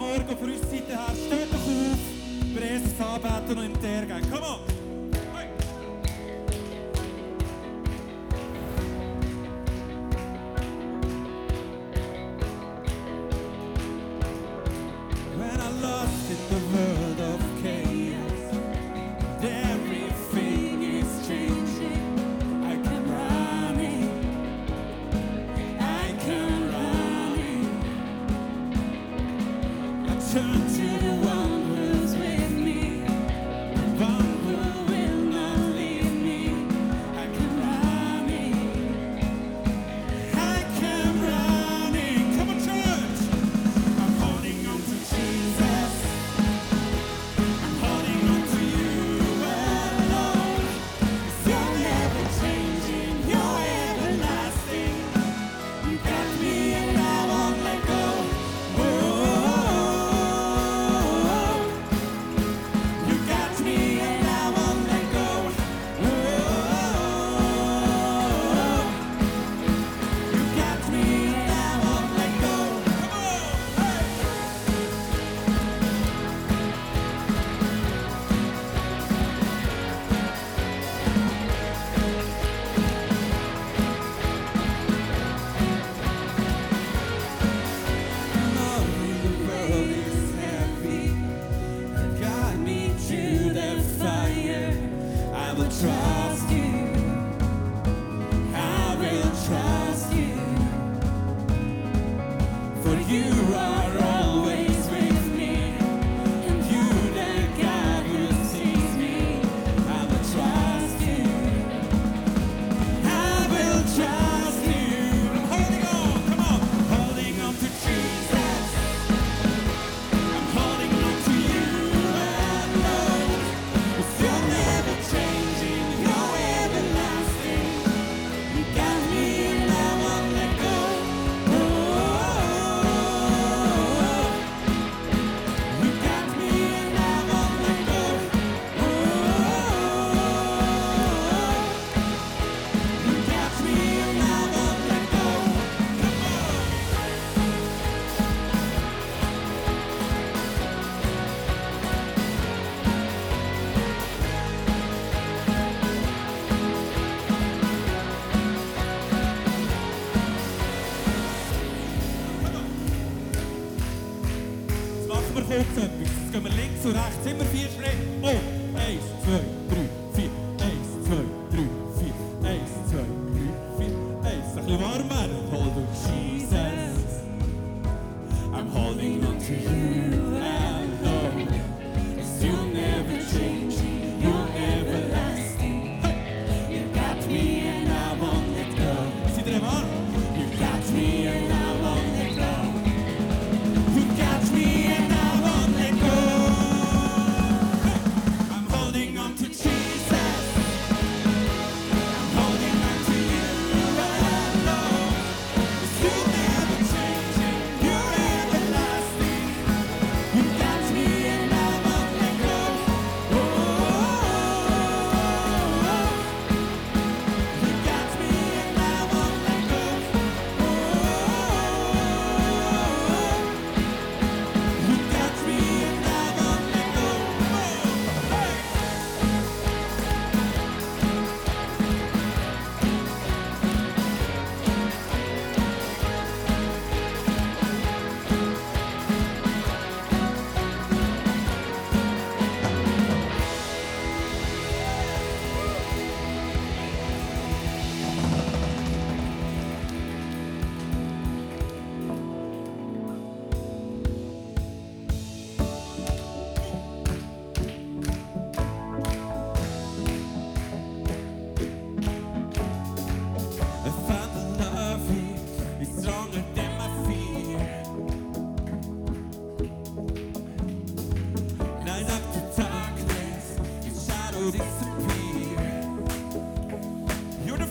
Morgen von unserer Seite her, steht doch auf, wir Jesus anbeten und ihm die Ehre geben. Come on!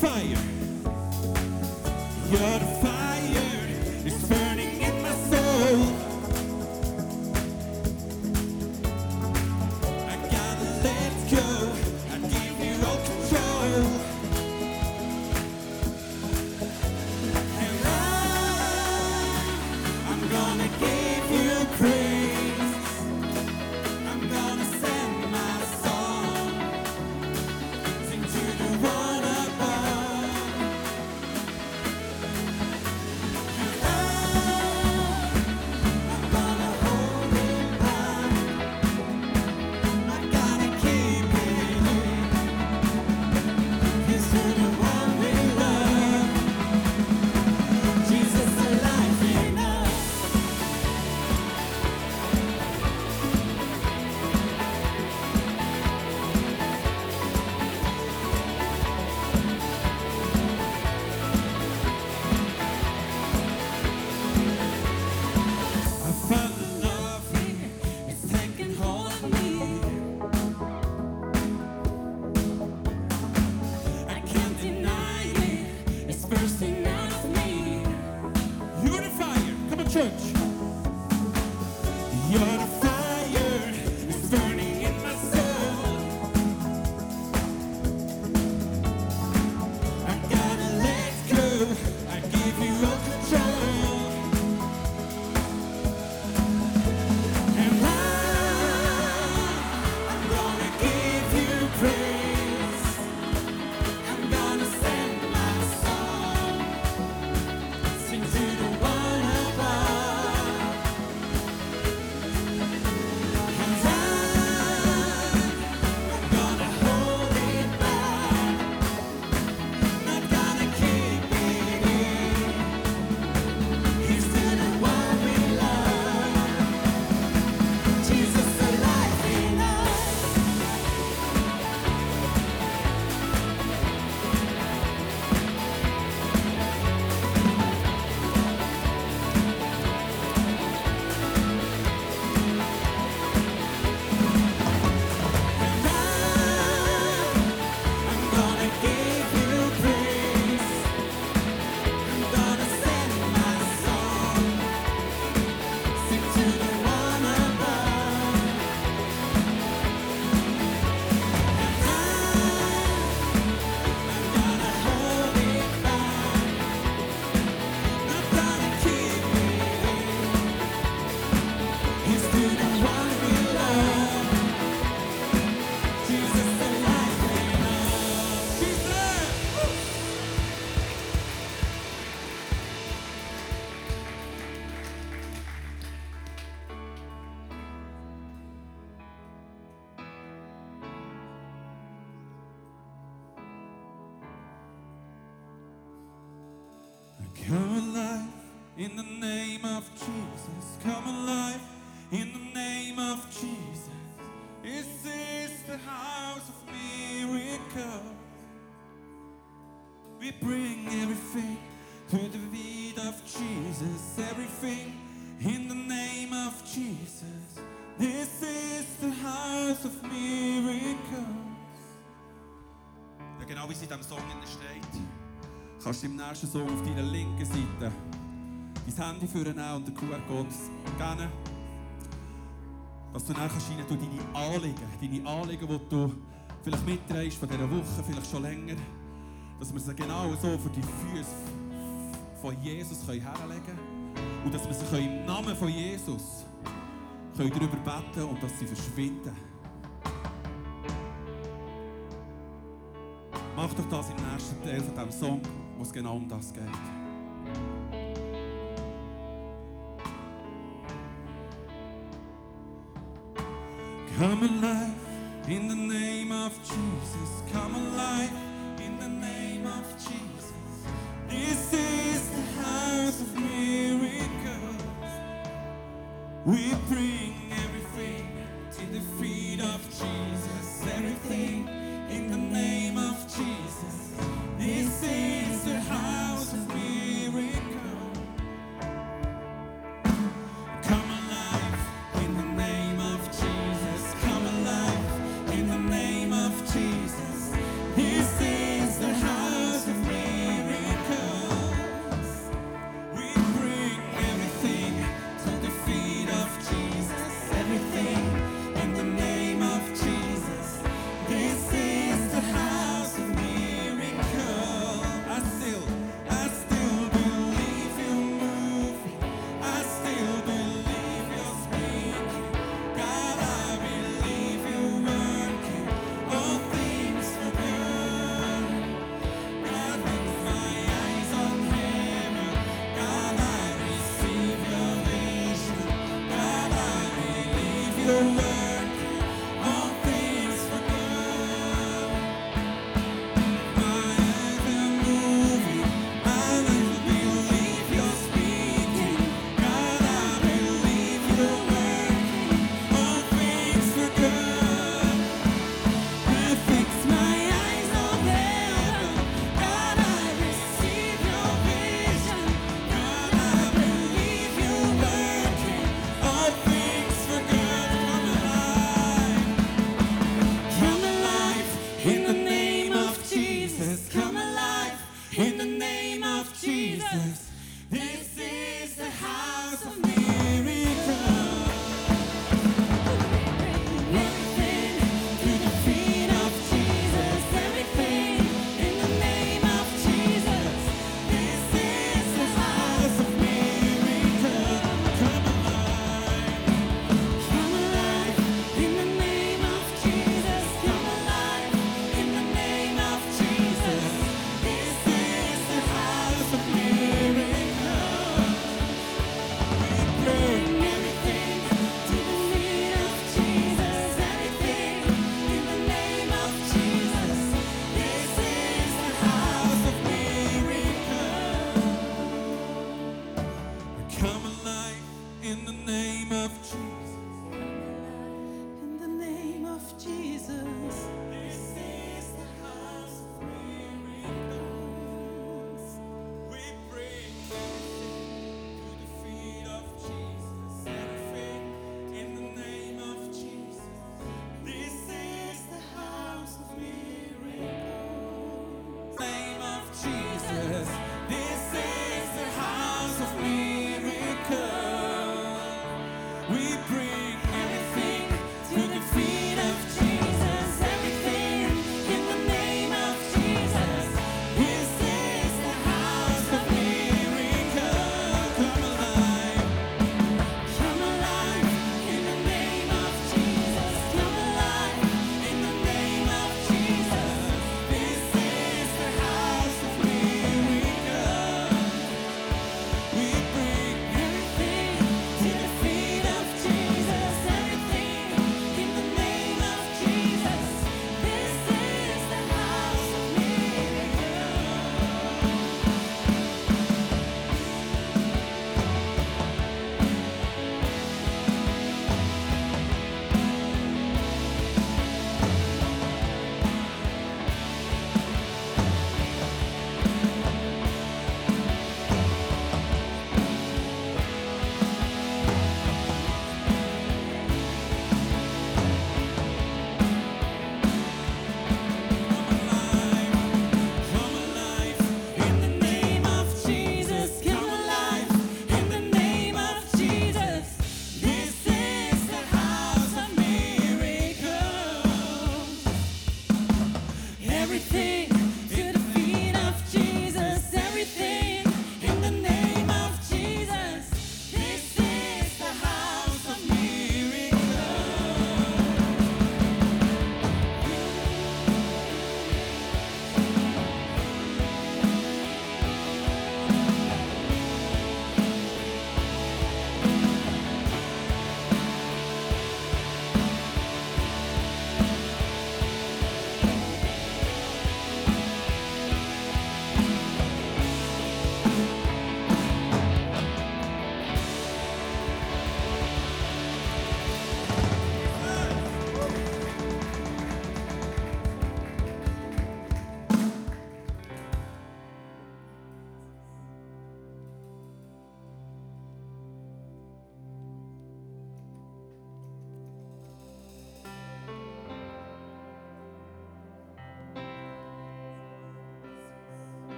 fire. You're feet of Jesus, everything in the name of Jesus. This is the house of miracles. Ja, genau wie es in diesem Song steht, kannst du im nächsten Song auf deiner linken Seite dein Handy führen und den QR-Code scannen. Dass du dann kannst deine Anliegen, deine Anliegen, die du vielleicht mitträgst von dieser Woche, vielleicht schon länger, dass wir sie genau so für die Füße von Jesus herlegen können und dass wir sie im Namen von Jesus darüber beten können und dass sie verschwinden. Macht doch das im nächsten Teil von diesem Song, wo es genau um das geht. Come alive in the name of Jesus, come alive.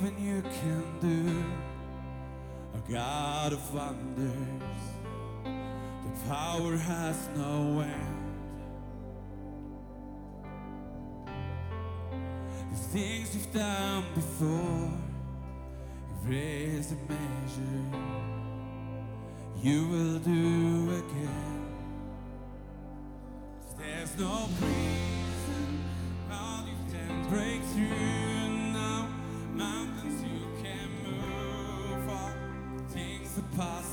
even you can do. A God of wonders, the power has no end. The things you've done before, you've raised the measure, you will do again. There's no creed. past.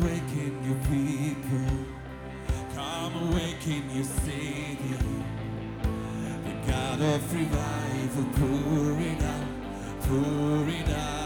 awaken your people. Come awaken your Savior. The God of revival, pour it out, pour it out.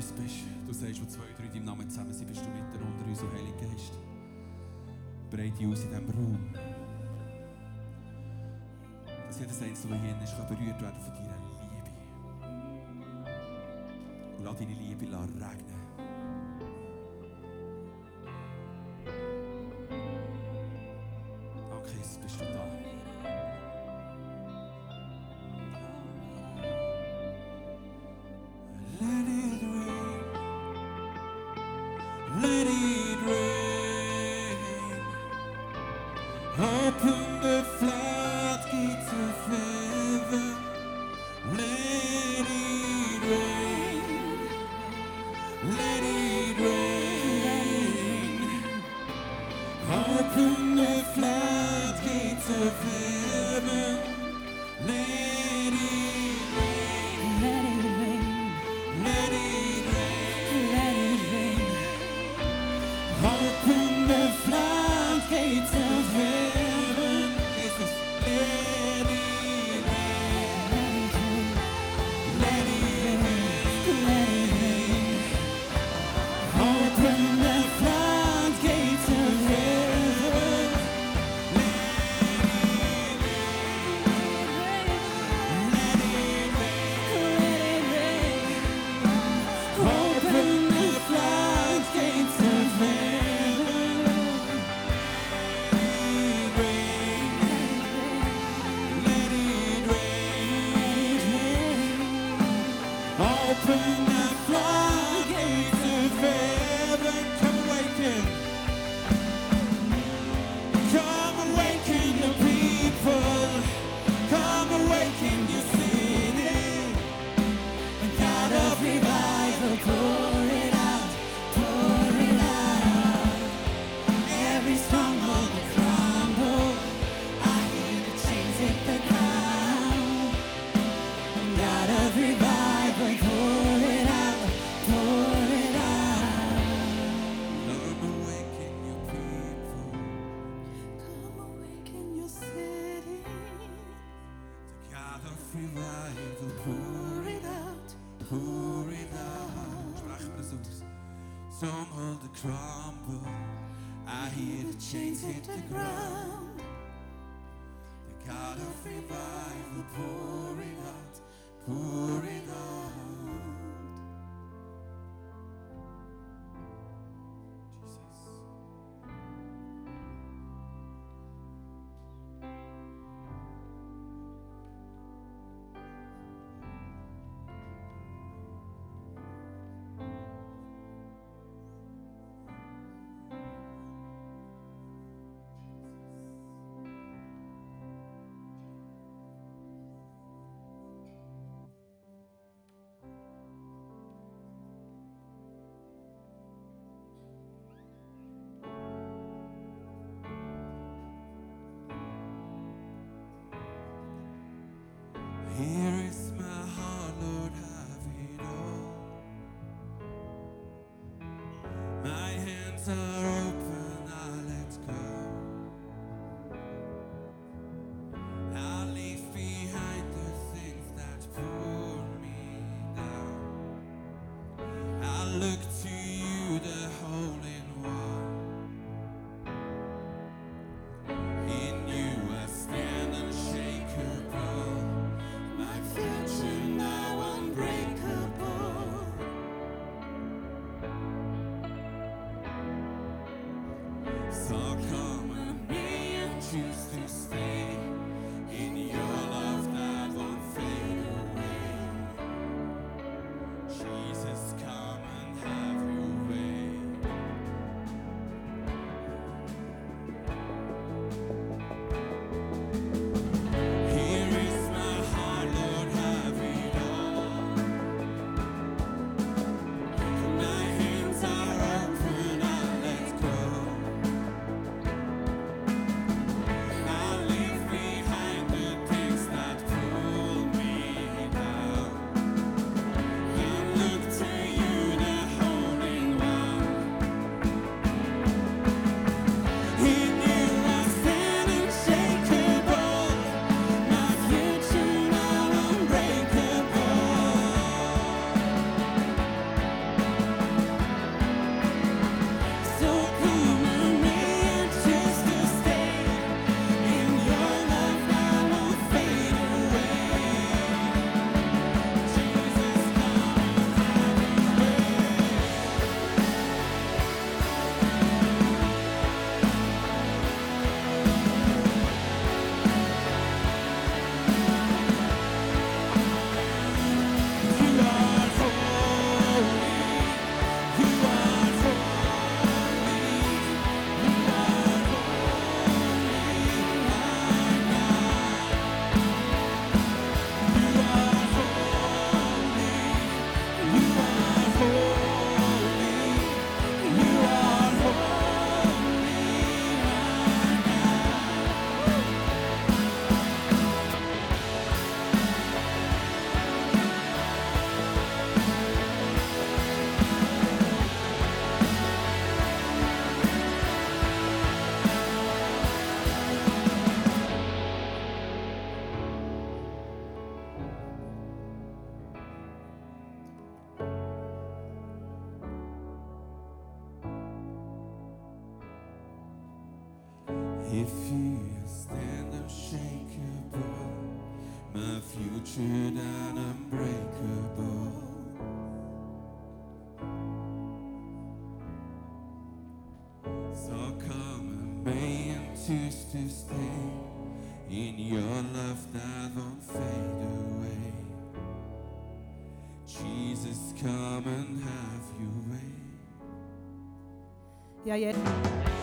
uns bist. Du sagst, wo zwei, drei in deinem Namen zusammen sind, bist du mitten unter uns, oh Heiliger Geist. Breite aus in diesem Raum. Dass jedes Einzelne hier ist, kann berührt werden von deiner Liebe. Und lass deine Liebe regnen. your love that won't fade away. Jesus, come and have your way. Yeah, yeah.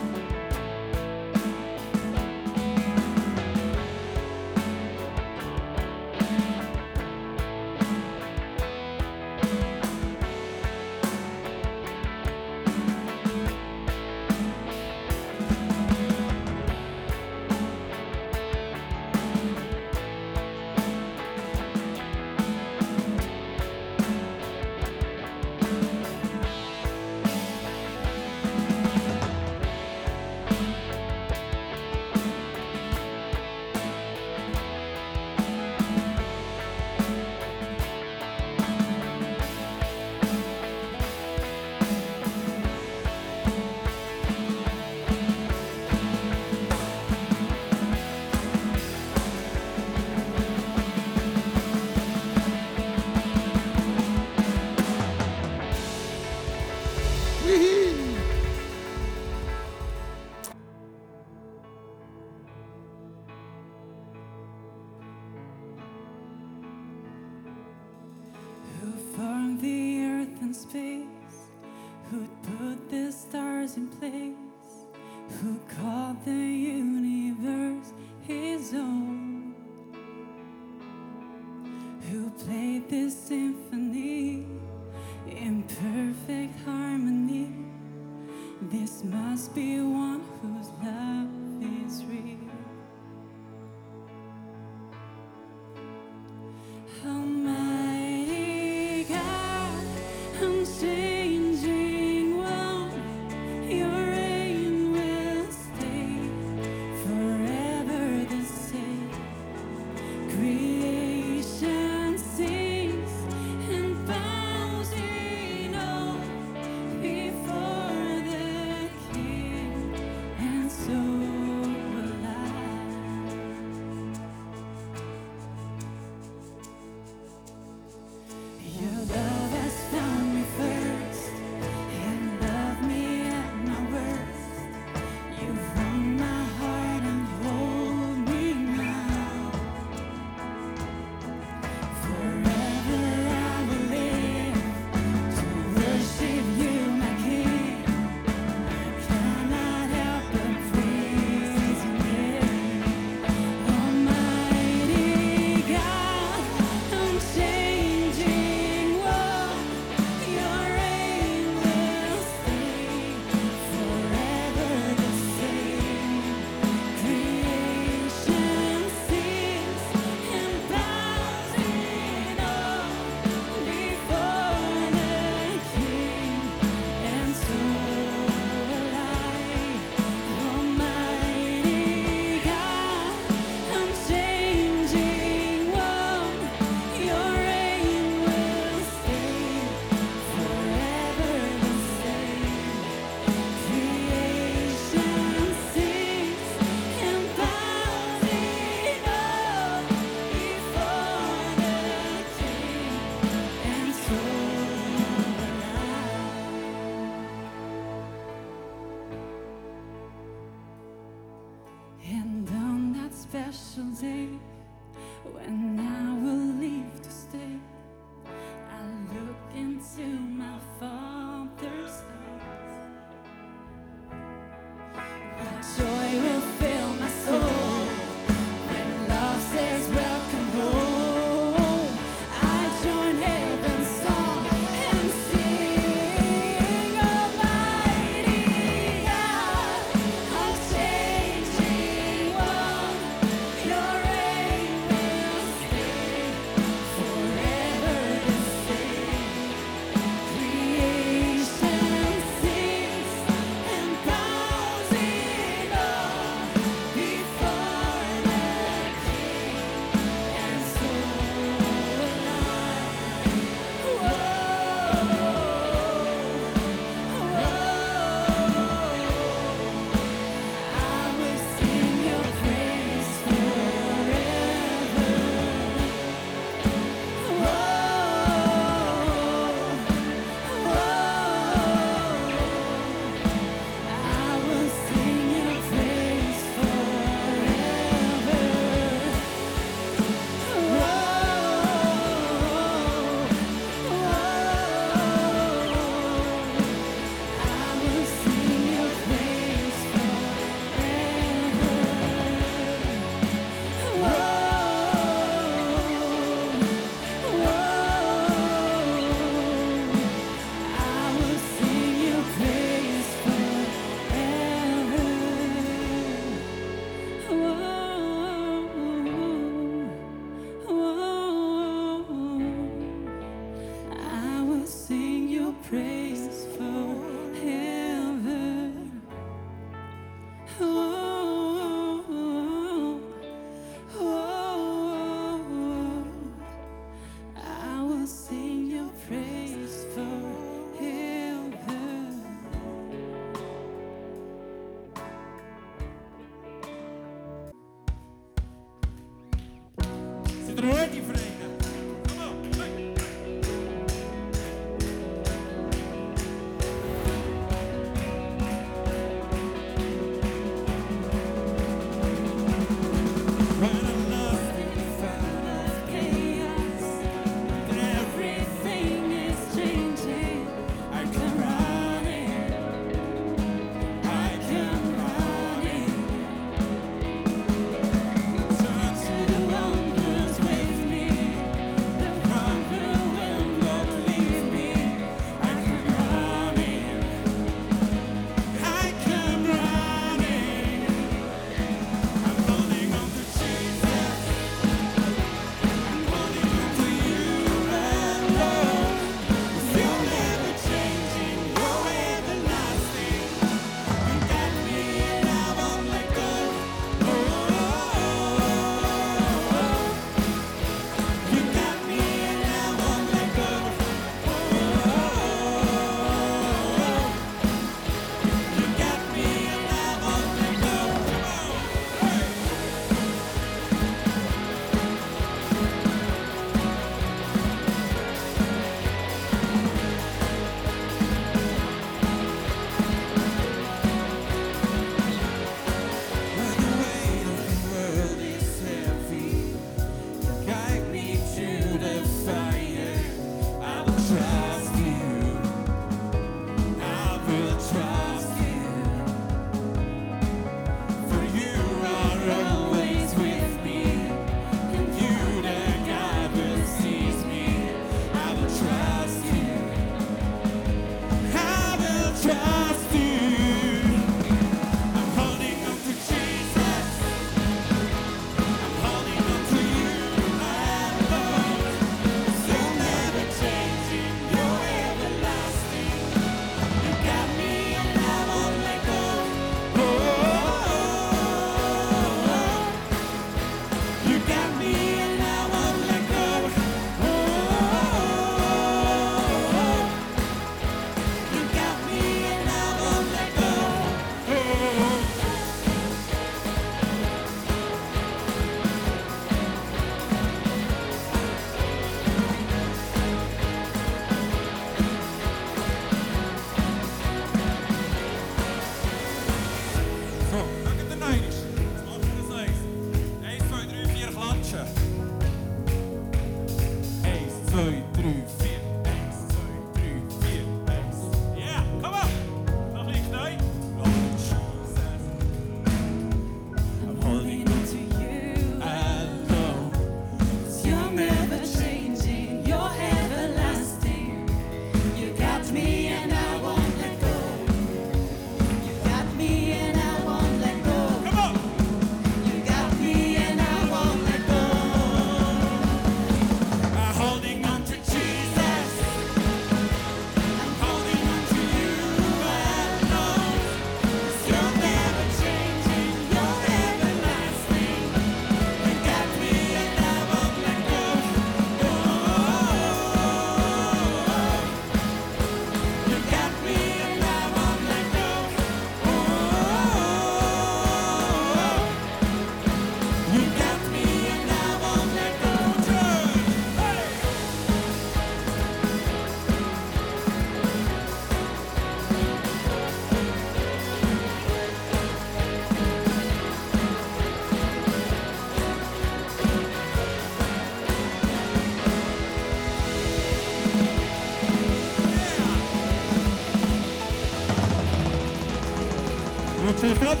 She's not